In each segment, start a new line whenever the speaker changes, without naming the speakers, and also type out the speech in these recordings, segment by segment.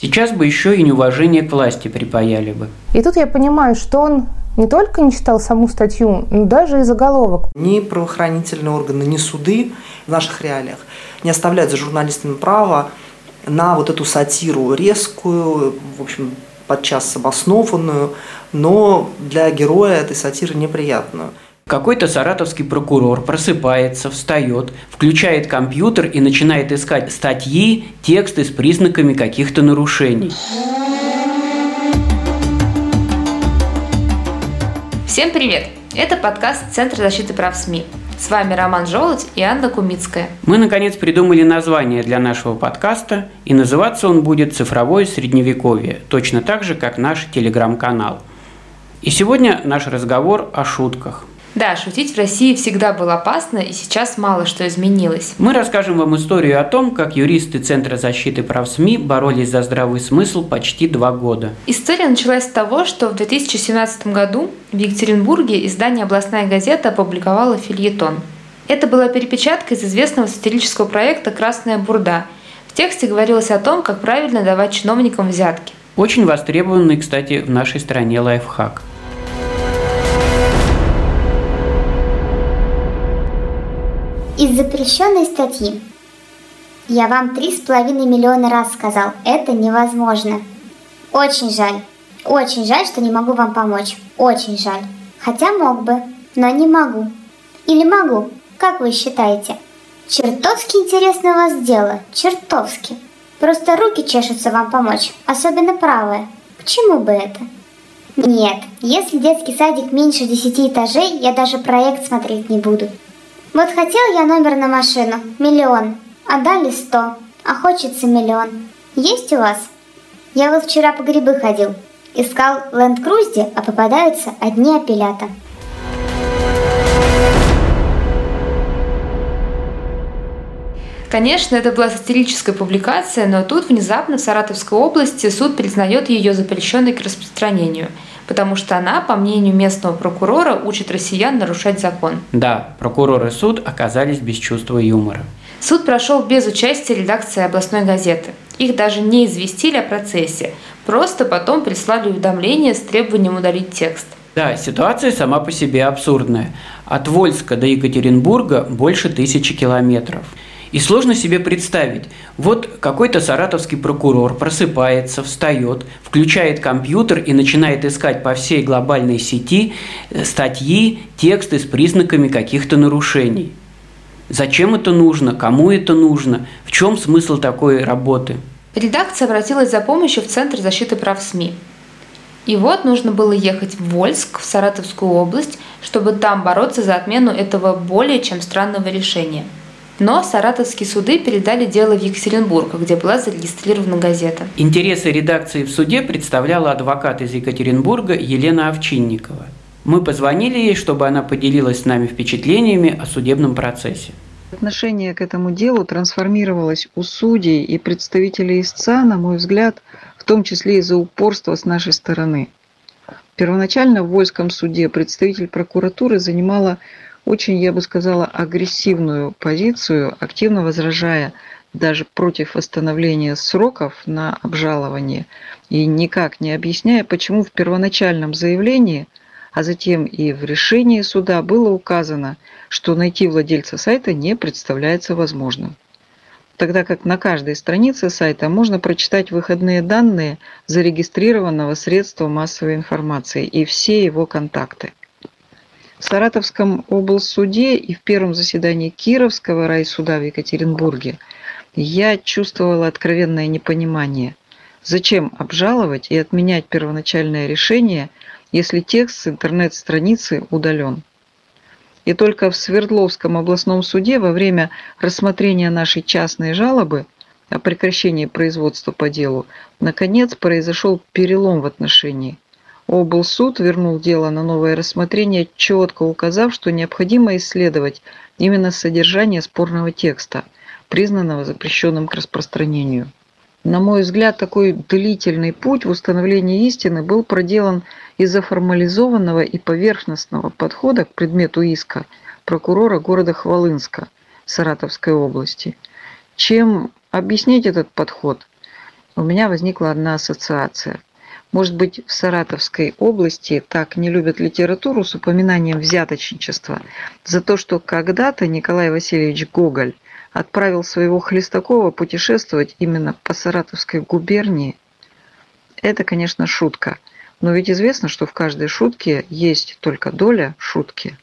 Сейчас бы еще и неуважение к власти припаяли бы.
И тут я понимаю, что он не только не читал саму статью, но даже и заголовок.
Ни правоохранительные органы, ни суды в наших реалиях не оставляют за журналистами права на вот эту сатиру резкую, в общем, подчас обоснованную, но для героя этой сатиры неприятную.
Какой-то саратовский прокурор просыпается, встает, включает компьютер и начинает искать статьи, тексты с признаками каких-то нарушений.
Всем привет! Это подкаст Центра защиты прав СМИ. С вами Роман Желудь и Анна Кумицкая.
Мы, наконец, придумали название для нашего подкаста, и называться он будет «Цифровое средневековье», точно так же, как наш телеграм-канал. И сегодня наш разговор о шутках –
да, шутить в России всегда было опасно, и сейчас мало что изменилось.
Мы расскажем вам историю о том, как юристы Центра защиты прав СМИ боролись за здравый смысл почти два года.
История началась с того, что в 2017 году в Екатеринбурге издание «Областная газета» опубликовало фильетон. Это была перепечатка из известного сатирического проекта «Красная бурда». В тексте говорилось о том, как правильно давать чиновникам взятки.
Очень востребованный, кстати, в нашей стране лайфхак –
Из запрещенной статьи. Я вам три с половиной миллиона раз сказал, это невозможно. Очень жаль. Очень жаль, что не могу вам помочь. Очень жаль. Хотя мог бы, но не могу. Или могу, как вы считаете? Чертовски интересное у вас дело, чертовски. Просто руки чешутся вам помочь, особенно правая. К чему бы это? Нет, если детский садик меньше десяти этажей, я даже проект смотреть не буду. Вот хотел я номер на машину, миллион, а дали сто, а хочется миллион. Есть у вас? Я вот вчера по грибы ходил, искал ленд Крузди, а попадаются одни апеллята.
Конечно, это была сатирическая публикация, но тут внезапно в Саратовской области суд признает ее запрещенной к распространению – потому что она, по мнению местного прокурора, учит россиян нарушать закон.
Да, прокурор и суд оказались без чувства юмора.
Суд прошел без участия редакции областной газеты. Их даже не известили о процессе, просто потом прислали уведомление с требованием удалить текст.
Да, ситуация сама по себе абсурдная. От Вольска до Екатеринбурга больше тысячи километров – и сложно себе представить, вот какой-то саратовский прокурор просыпается, встает, включает компьютер и начинает искать по всей глобальной сети э, статьи, тексты с признаками каких-то нарушений. Зачем это нужно? Кому это нужно? В чем смысл такой работы?
Редакция обратилась за помощью в Центр защиты прав СМИ. И вот нужно было ехать в Вольск, в Саратовскую область, чтобы там бороться за отмену этого более чем странного решения – но саратовские суды передали дело в Екатеринбург, где была зарегистрирована газета.
Интересы редакции в суде представляла адвокат из Екатеринбурга Елена Овчинникова. Мы позвонили ей, чтобы она поделилась с нами впечатлениями о судебном процессе.
Отношение к этому делу трансформировалось у судей и представителей истца, на мой взгляд, в том числе из-за упорства с нашей стороны. Первоначально в Вольском суде представитель прокуратуры занимала очень, я бы сказала, агрессивную позицию, активно возражая даже против восстановления сроков на обжалование и никак не объясняя, почему в первоначальном заявлении, а затем и в решении суда было указано, что найти владельца сайта не представляется возможным. Тогда как на каждой странице сайта можно прочитать выходные данные зарегистрированного средства массовой информации и все его контакты. В Саратовском облсуде и в первом заседании Кировского райсуда в Екатеринбурге я чувствовала откровенное непонимание. Зачем обжаловать и отменять первоначальное решение, если текст с интернет-страницы удален? И только в Свердловском областном суде во время рассмотрения нашей частной жалобы о прекращении производства по делу наконец произошел перелом в отношении – облсуд вернул дело на новое рассмотрение, четко указав, что необходимо исследовать именно содержание спорного текста, признанного запрещенным к распространению. На мой взгляд, такой длительный путь в установлении истины был проделан из-за формализованного и поверхностного подхода к предмету иска прокурора города Хвалынска Саратовской области. Чем объяснить этот подход? у меня возникла одна ассоциация. Может быть, в Саратовской области так не любят литературу с упоминанием взяточничества за то, что когда-то Николай Васильевич Гоголь отправил своего Хлестакова путешествовать именно по Саратовской губернии. Это, конечно, шутка. Но ведь известно, что в каждой шутке есть только доля шутки.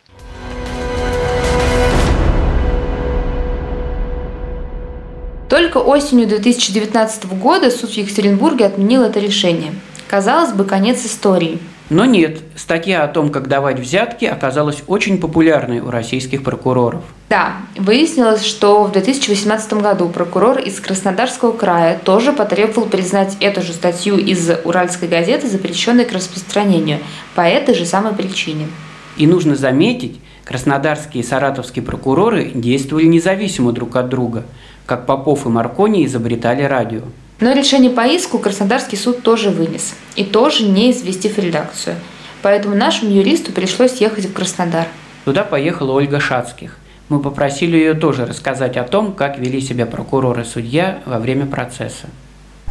Только осенью 2019 года суд в Екатеринбурге отменил это решение. Казалось бы, конец истории.
Но нет, статья о том, как давать взятки, оказалась очень популярной у российских прокуроров.
Да, выяснилось, что в 2018 году прокурор из Краснодарского края тоже потребовал признать эту же статью из Уральской газеты запрещенной к распространению по этой же самой причине.
И нужно заметить, краснодарские и саратовские прокуроры действовали независимо друг от друга – как Попов и Маркони изобретали радио.
Но решение по иску Краснодарский суд тоже вынес, и тоже не известив редакцию. Поэтому нашему юристу пришлось ехать в Краснодар.
Туда поехала Ольга Шацких. Мы попросили ее тоже рассказать о том, как вели себя прокурор и судья во время процесса.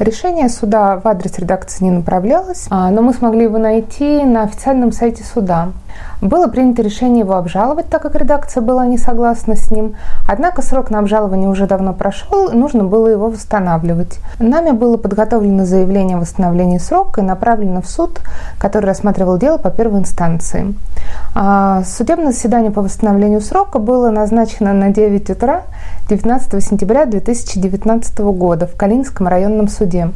Решение суда в адрес редакции не направлялось, а, но мы смогли его найти на официальном сайте суда. Было принято решение его обжаловать, так как редакция была не согласна с ним. Однако срок на обжалование уже давно прошел, и нужно было его восстанавливать. Нами было подготовлено заявление о восстановлении срока и направлено в суд, который рассматривал дело по первой инстанции. А, судебное заседание по восстановлению срока было назначено на 9 утра 19 сентября 2019 года в Калининском районном суде.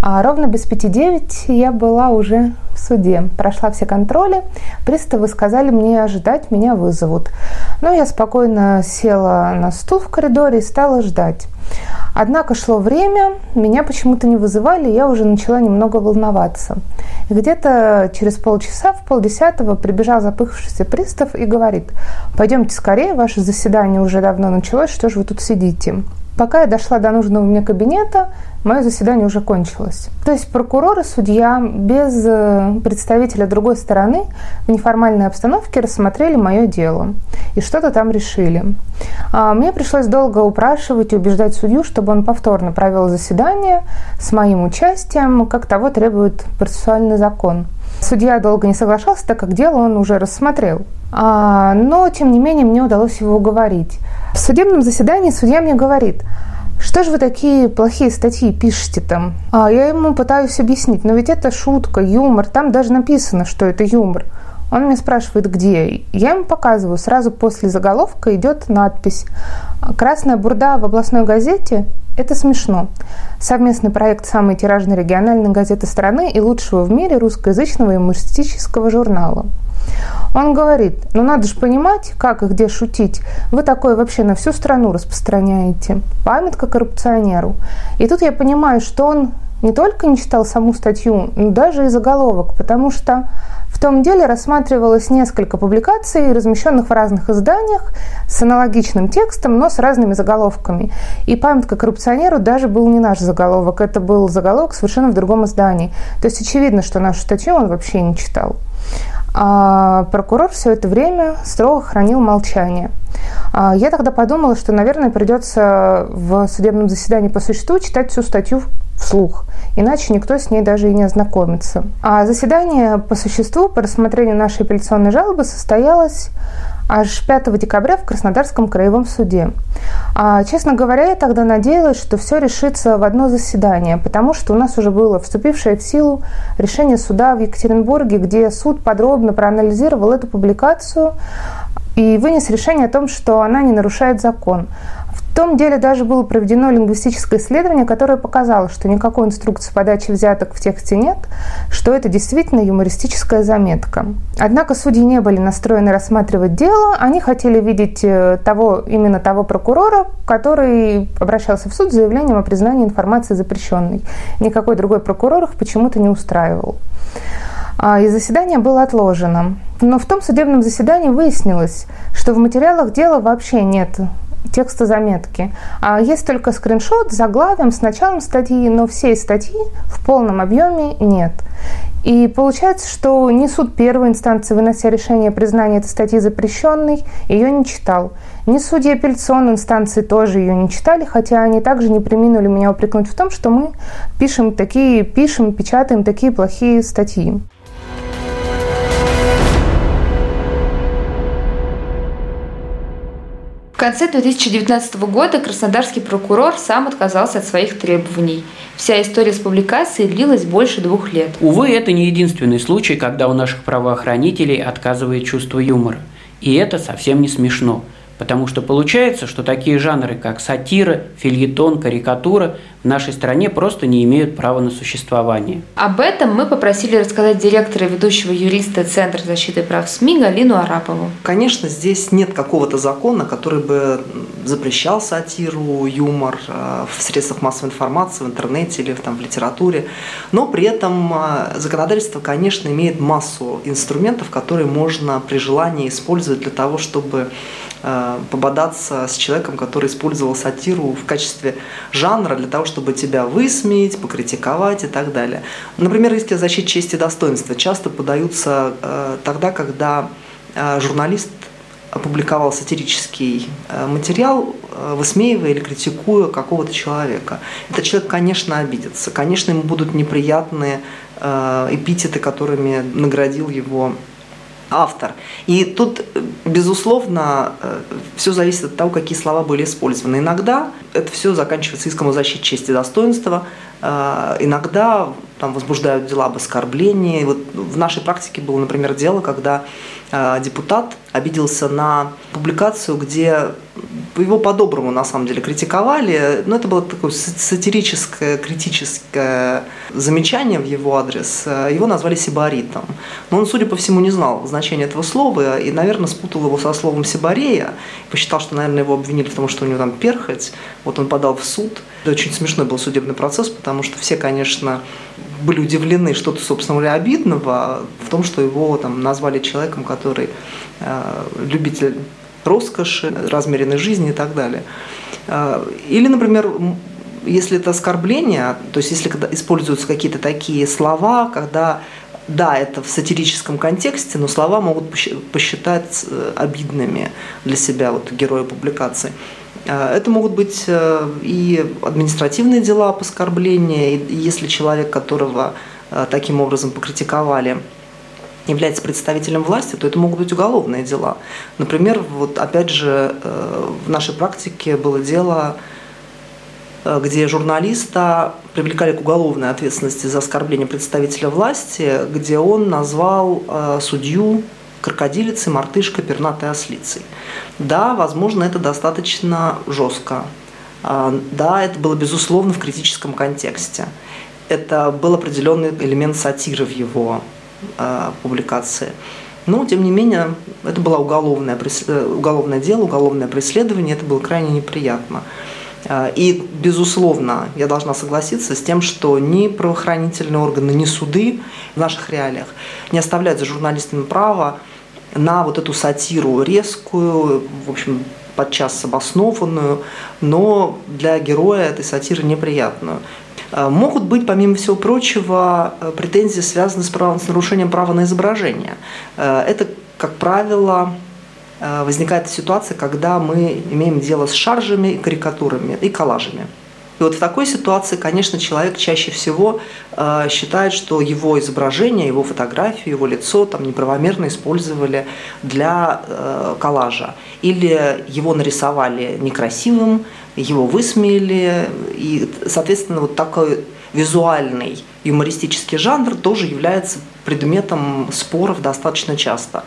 А ровно без 5-9 я была уже в суде. Прошла все контроли. Приставы сказали мне ожидать, меня вызовут. Но я спокойно села на стул в коридоре и стала ждать. Однако шло время, меня почему-то не вызывали, я уже начала немного волноваться. Где-то через полчаса, в полдесятого, прибежал запыхавшийся пристав и говорит, пойдемте скорее, ваше заседание уже давно началось, что же вы тут сидите? Пока я дошла до нужного мне кабинета, мое заседание уже кончилось. То есть прокурор и судья без э, представителя другой стороны в неформальной обстановке рассмотрели мое дело и что-то там решили. А мне пришлось долго упрашивать и убеждать судью, чтобы он повторно провел заседание с моим участием, как того требует процессуальный закон. Судья долго не соглашался, так как дело он уже рассмотрел. А, но, тем не менее, мне удалось его уговорить. В судебном заседании судья мне говорит, что же вы такие плохие статьи пишете там? А я ему пытаюсь объяснить, но ведь это шутка, юмор, там даже написано, что это юмор. Он меня спрашивает, где. Я ему показываю, сразу после заголовка идет надпись «Красная бурда в областной газете – это смешно». Совместный проект самой тиражной региональной газеты страны и лучшего в мире русскоязычного юмористического журнала. Он говорит, ну надо же понимать, как и где шутить. Вы такое вообще на всю страну распространяете. Памятка коррупционеру. И тут я понимаю, что он не только не читал саму статью, но даже и заголовок, потому что в том деле рассматривалось несколько публикаций, размещенных в разных изданиях, с аналогичным текстом, но с разными заголовками. И памятка коррупционеру даже был не наш заголовок, это был заголовок совершенно в другом издании. То есть очевидно, что нашу статью он вообще не читал. А прокурор все это время строго хранил молчание. А я тогда подумала, что, наверное, придется в судебном заседании по существу читать всю статью вслух, иначе никто с ней даже и не ознакомится. А заседание по существу по рассмотрению нашей апелляционной жалобы состоялось аж 5 декабря в Краснодарском краевом суде. А, честно говоря, я тогда надеялась, что все решится в одно заседание, потому что у нас уже было вступившее в силу решение суда в Екатеринбурге, где суд подробно проанализировал эту публикацию и вынес решение о том, что она не нарушает закон том деле даже было проведено лингвистическое исследование, которое показало, что никакой инструкции подачи взяток в тексте нет, что это действительно юмористическая заметка. Однако судьи не были настроены рассматривать дело, они хотели видеть э, того, именно того прокурора, который обращался в суд с заявлением о признании информации запрещенной. Никакой другой прокурор их почему-то не устраивал. А, и заседание было отложено. Но в том судебном заседании выяснилось, что в материалах дела вообще нет текста заметки. А есть только скриншот с заглавием, с началом статьи, но всей статьи в полном объеме нет. И получается, что не суд первой инстанции, вынося решение о этой статьи запрещенной, ее не читал. Не судьи апелляционной инстанции тоже ее не читали, хотя они также не приминули меня упрекнуть в том, что мы пишем такие, пишем, печатаем такие плохие статьи.
В конце 2019 года краснодарский прокурор сам отказался от своих требований. Вся история с публикацией длилась больше двух лет.
Увы, это не единственный случай, когда у наших правоохранителей отказывает чувство юмора. И это совсем не смешно – Потому что получается, что такие жанры, как сатира, фильетон, карикатура в нашей стране просто не имеют права на существование.
Об этом мы попросили рассказать директора и ведущего юриста Центра защиты прав СМИ Галину Арапову.
Конечно, здесь нет какого-то закона, который бы запрещал сатиру, юмор э, в средствах массовой информации, в интернете или там, в литературе. Но при этом э, законодательство, конечно, имеет массу инструментов, которые можно при желании использовать для того, чтобы пободаться с человеком, который использовал сатиру в качестве жанра для того, чтобы тебя высмеять, покритиковать и так далее. Например, иски о защите чести и достоинства часто подаются э, тогда, когда э, журналист опубликовал сатирический материал, высмеивая или критикуя какого-то человека. Этот человек, конечно, обидится. Конечно, ему будут неприятные эпитеты, которыми наградил его автор. И тут, безусловно, э, все зависит от того, какие слова были использованы. Иногда это все заканчивается иском о защите чести и достоинства, э, иногда там возбуждают дела об оскорблении. Вот в нашей практике было, например, дело, когда э, депутат обиделся на публикацию, где его по-доброму на самом деле критиковали, но это было такое сатирическое, критическое замечание в его адрес. Его назвали сибаритом. Но он, судя по всему, не знал значения этого слова и, наверное, спутал его со словом сибарея. Посчитал, что, наверное, его обвинили в том, что у него там перхоть. Вот он подал в суд. Это очень смешной был судебный процесс, потому что все, конечно, были удивлены, что-то, собственно говоря, обидного в том, что его там назвали человеком, который э, любитель роскоши, размеренной жизни и так далее. Э, или, например, если это оскорбление, то есть если когда используются какие-то такие слова, когда да, это в сатирическом контексте, но слова могут посчитать э, обидными для себя вот, героя публикации. Э, это могут быть э, и административные дела об оскорблении, если человек, которого э, таким образом покритиковали, является представителем власти, то это могут быть уголовные дела. Например, вот опять же в нашей практике было дело, где журналиста привлекали к уголовной ответственности за оскорбление представителя власти, где он назвал судью крокодилицей, мартышкой, пернатой ослицей. Да, возможно, это достаточно жестко. А, да, это было, безусловно, в критическом контексте. Это был определенный элемент сатиры в его э, публикации. Но, тем не менее, это было уголовное, э, уголовное дело, уголовное преследование, это было крайне неприятно. А, и, безусловно, я должна согласиться с тем, что ни правоохранительные органы, ни суды в наших реалиях не оставляют за журналистами право на вот эту сатиру резкую, в общем, подчас обоснованную, но для героя этой сатиры неприятную. А, могут быть, помимо всего прочего, претензии, связанные с, правом, с нарушением права на изображение. Это, как правило, Э, возникает ситуация, когда мы имеем дело с шаржами, карикатурами и коллажами. И вот в такой ситуации, конечно, человек чаще всего э, считает, что его изображение, его фотографию, его лицо там неправомерно использовали для э, коллажа. Или его нарисовали некрасивым, его высмеяли. И, соответственно, вот такой визуальный юмористический жанр тоже является предметом споров достаточно часто.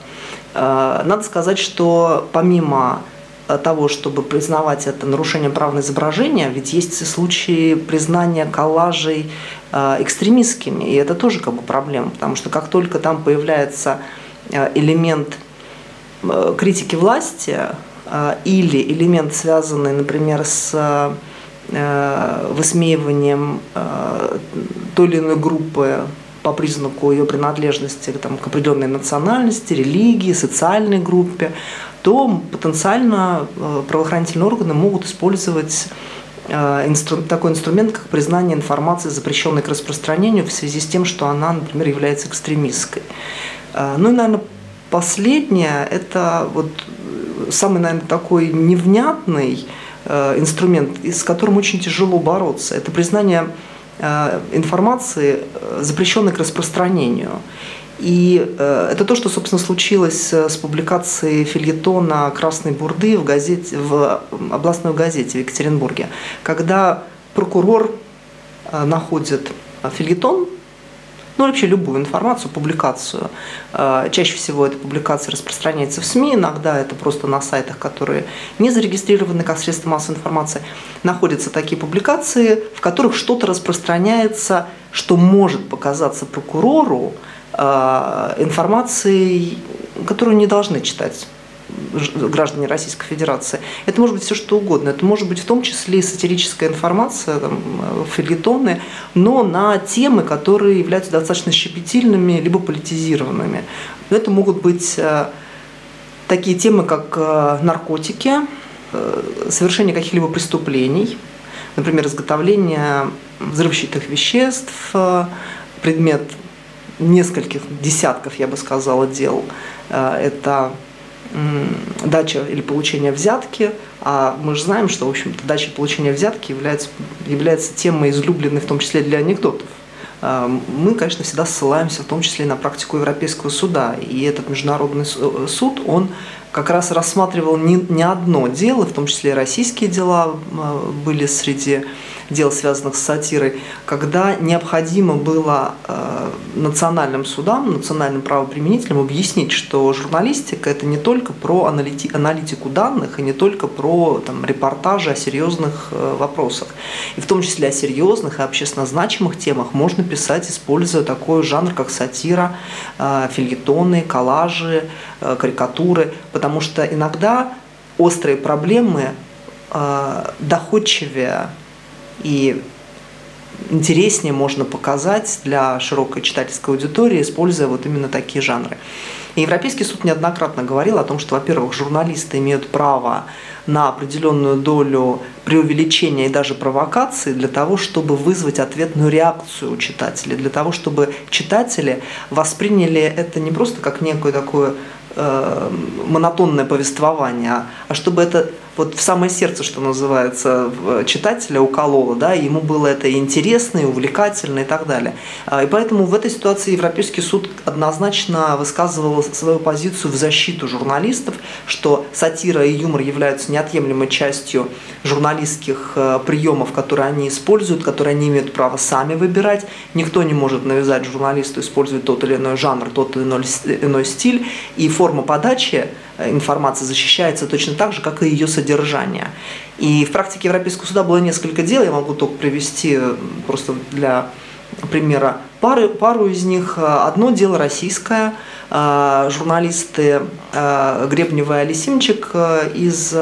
Э, надо сказать, что помимо э, того, чтобы признавать это нарушением прав на изображение, ведь есть случаи признания коллажей э, экстремистскими, и это тоже как бы проблема, потому что как только там появляется элемент критики власти или элемент, связанный, например, с высмеиванием той или иной группы по признаку ее принадлежности там, к определенной национальности, религии, социальной группе, то потенциально э, правоохранительные органы могут использовать инстру, такой инструмент, как признание информации, запрещенной к распространению в связи с тем, что она, например, является экстремистской. Ну и, наверное, последнее – это вот самый, наверное, такой невнятный инструмент, с которым очень тяжело бороться. Это признание информации, запрещенной к распространению. И э, это то, что, собственно, случилось с публикацией фильетона «Красной бурды» в, газете, в областной газете в Екатеринбурге, когда прокурор э, находит фильетон, ну, вообще любую информацию, публикацию. Э, чаще всего эта публикация распространяется в СМИ, иногда это просто на сайтах, которые не зарегистрированы как средства массовой информации. Находятся такие публикации, в которых что-то распространяется, что может показаться прокурору Э, информацией, которую не должны читать граждане Российской Федерации. Это может быть все что угодно. Это может быть в том числе и сатирическая информация, там, филитоны, но на темы, которые являются достаточно щепетильными либо политизированными. Это могут быть э, такие темы, как э, наркотики, совершение каких-либо преступлений, например, изготовление взрывчатых веществ, предмет нескольких десятков, я бы сказала, дел. Э, это дача или получение взятки, а мы же знаем, что, в общем-то, дача и получение взятки является, является темой излюбленной, в том числе для анекдотов. Э, мы, конечно, всегда ссылаемся в том числе и на практику Европейского суда. И этот международный э, суд, он как раз рассматривал не, не одно дело, в том числе и российские дела были среди дел, связанных с сатирой, когда необходимо было э, национальным судам, национальным правоприменителям объяснить, что журналистика – это не только про аналити аналитику данных и не только про там, репортажи о серьезных э, вопросах. И в том числе о серьезных и общественно значимых темах можно писать, используя такой жанр, как сатира, э, фильетоны, коллажи, карикатуры, потому что иногда острые проблемы доходчивее и интереснее можно показать для широкой читательской аудитории, используя вот именно такие жанры. И Европейский суд неоднократно говорил о том, что, во-первых, журналисты имеют право на определенную долю преувеличения и даже провокации для того, чтобы вызвать ответную реакцию у читателей, для того, чтобы читатели восприняли это не просто как некое такое э, монотонное повествование, а чтобы это вот в самое сердце, что называется, читателя укололо, да, ему было это интересно, и увлекательно и так далее. А, и поэтому в этой ситуации Европейский суд однозначно высказывал свою позицию в защиту журналистов, что сатира и юмор являются неотъемлемой частью журналистских э, приемов, которые они используют, которые они имеют право сами выбирать. Никто не может навязать журналисту использовать тот или иной жанр, тот или иной стиль, и форма подачи Э, информация защищается точно так же, как и ее содержание. И в практике Европейского суда было несколько дел, я могу только привести э, просто для примера пару, пару из них. Одно дело российское, э, журналисты Гребнева и Алисимчик из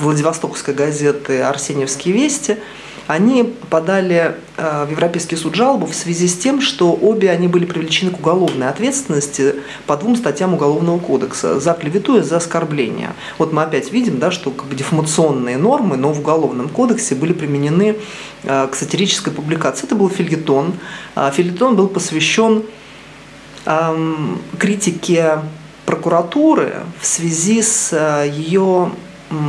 Владивостокской газеты «Арсеньевские вести» они подали э, в Европейский суд жалобу в связи с тем, что обе они были привлечены к уголовной ответственности по двум статьям Уголовного кодекса за клевету и за оскорбление. Вот мы опять видим, да, что как бы дефамационные нормы, но в Уголовном кодексе были применены э, к сатирической публикации. Это был фильетон. Э, фильетон был посвящен эм, критике прокуратуры в связи с ее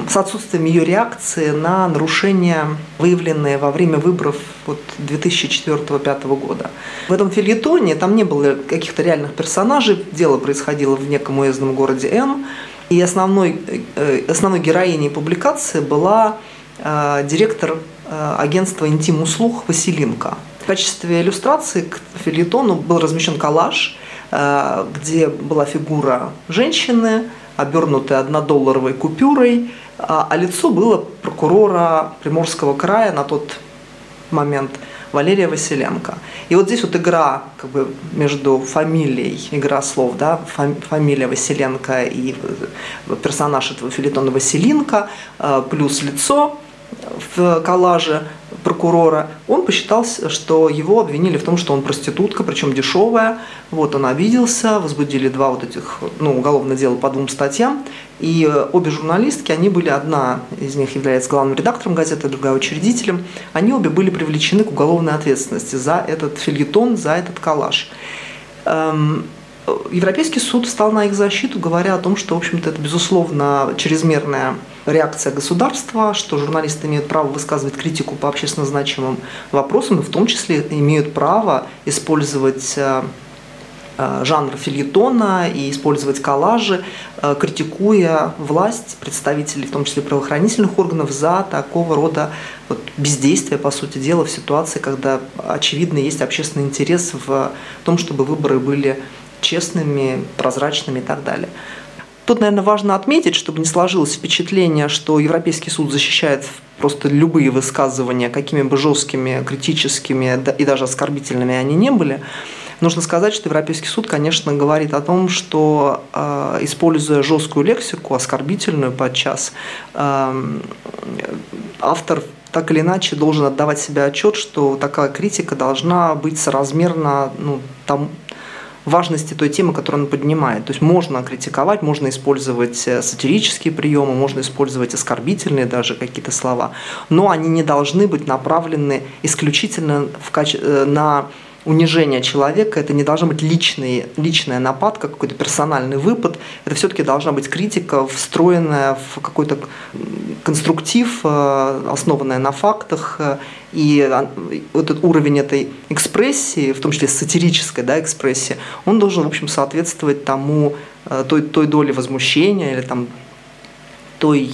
с отсутствием ее реакции на нарушения, выявленные во время выборов вот 2004-2005 года. В этом фильетоне там не было каких-то реальных персонажей, дело происходило в неком уездном городе М, и основной, э, основной героиней публикации была э, директор э, агентства «Интим-услуг» Василенко. В качестве иллюстрации к фильетону был размещен коллаж, где была фигура женщины, обернутой однодолларовой купюрой, а, а лицо было прокурора Приморского края на тот момент Валерия Василенко. И вот здесь вот игра как бы между фамилией, игра слов, да, фамилия Василенко и э, персонаж этого филитона Василенко, э, плюс лицо в коллаже прокурора, он посчитал, что его обвинили в том, что он проститутка, причем дешевая. Вот он обиделся, возбудили два вот этих, ну, уголовное дело по двум статьям. И обе журналистки, они были, одна из них является главным редактором газеты, другая учредителем. Они обе были привлечены к уголовной ответственности за этот фильетон, за этот коллаж. Эм, Европейский суд встал на их защиту, говоря о том, что, в общем-то, это, безусловно, чрезмерная реакция государства, что журналисты имеют право высказывать критику по общественно значимым вопросам, и в том числе имеют право использовать э, э, жанр фильетона и использовать коллажи, э, критикуя власть, представителей, в том числе правоохранительных органов, за такого рода вот бездействие, по сути дела, в ситуации, когда очевидно есть общественный интерес в том, чтобы выборы были честными, прозрачными и так далее. Тут, наверное, важно отметить, чтобы не сложилось впечатление, что Европейский суд защищает просто любые высказывания, какими бы жесткими, критическими и даже оскорбительными они не были. Нужно сказать, что Европейский суд, конечно, говорит о том, что э, используя жесткую лексику, оскорбительную подчас, э, автор так или иначе должен отдавать себе отчет, что такая критика должна быть соразмерна ну, тому, важности той темы, которую он поднимает. То есть можно критиковать, можно использовать э, сатирические приемы, можно использовать оскорбительные даже какие-то слова, но они не должны быть направлены исключительно в каче... Э, на унижение человека, это не должна быть личный, личная нападка, какой-то персональный выпад, это все-таки должна быть критика, встроенная в какой-то конструктив, э, основанная на фактах, э, и этот уровень этой экспрессии, в том числе сатирической да, экспрессии, он должен, в общем, соответствовать тому, э, той, той доли возмущения или там, той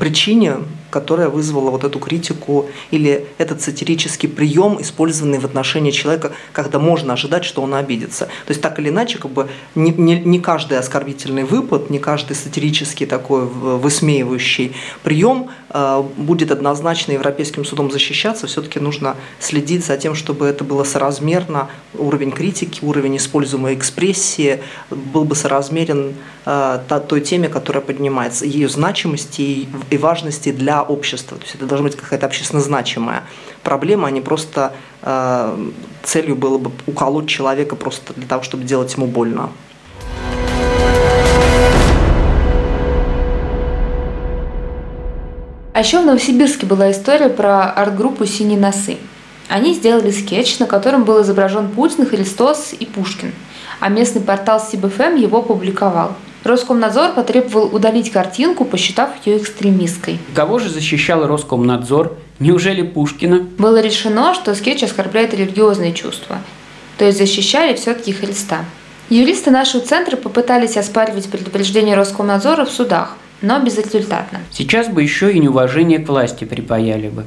причине, которая вызвала вот эту критику или этот сатирический прием, использованный в отношении человека, когда можно ожидать, что он обидится. То есть так или иначе, как бы не, не, не каждый оскорбительный выпад, не каждый сатирический такой высмеивающий прием э, будет однозначно Европейским судом защищаться. Все-таки нужно следить за тем, чтобы это было соразмерно, уровень критики, уровень используемой экспрессии был бы соразмерен э, той теме, которая поднимается, ее значимости и важности для общества. То есть это должна быть какая-то общественно значимая проблема, а не просто э, целью было бы уколоть человека просто для того, чтобы делать ему больно.
А еще в Новосибирске была история про арт-группу «Синие носы». Они сделали скетч, на котором был изображен Путин, Христос и Пушкин, а местный портал СибФМ его публиковал – Роскомнадзор потребовал удалить картинку, посчитав ее экстремистской.
Кого же защищал Роскомнадзор? Неужели Пушкина?
Было решено, что скетч оскорбляет религиозные чувства, то есть защищали все-таки Христа. Юристы нашего центра попытались оспаривать предупреждение Роскомнадзора в судах, но безрезультатно.
Сейчас бы еще и неуважение к власти припаяли бы.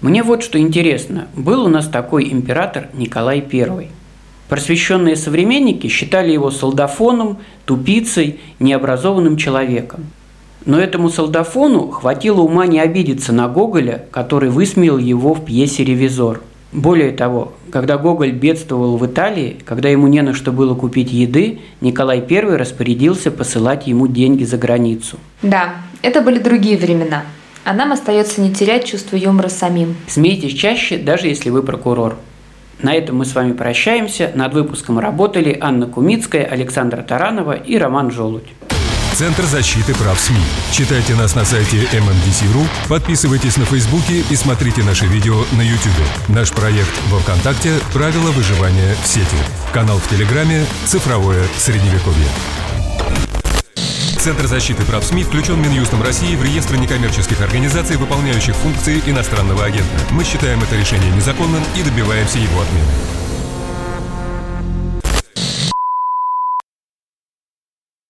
Мне вот что интересно. Был у нас такой император Николай I – Просвещенные современники считали его солдафоном, тупицей, необразованным человеком. Но этому солдафону хватило ума не обидеться на Гоголя, который высмеял его в пьесе «Ревизор». Более того, когда Гоголь бедствовал в Италии, когда ему не на что было купить еды, Николай I распорядился посылать ему деньги за границу.
Да, это были другие времена. А нам остается не терять чувство юмора самим.
Смейтесь чаще, даже если вы прокурор. На этом мы с вами прощаемся. Над выпуском работали Анна Кумицкая, Александра Таранова и Роман Желудь.
Центр защиты прав СМИ. Читайте нас на сайте MMDC.ru, подписывайтесь на Фейсбуке и смотрите наши видео на YouTube. Наш проект во Вконтакте «Правила выживания в сети». Канал в Телеграме «Цифровое Средневековье». Центр защиты прав СМИ включен Минюстом России в реестр некоммерческих организаций, выполняющих функции иностранного агента. Мы считаем это решение незаконным и добиваемся его отмены.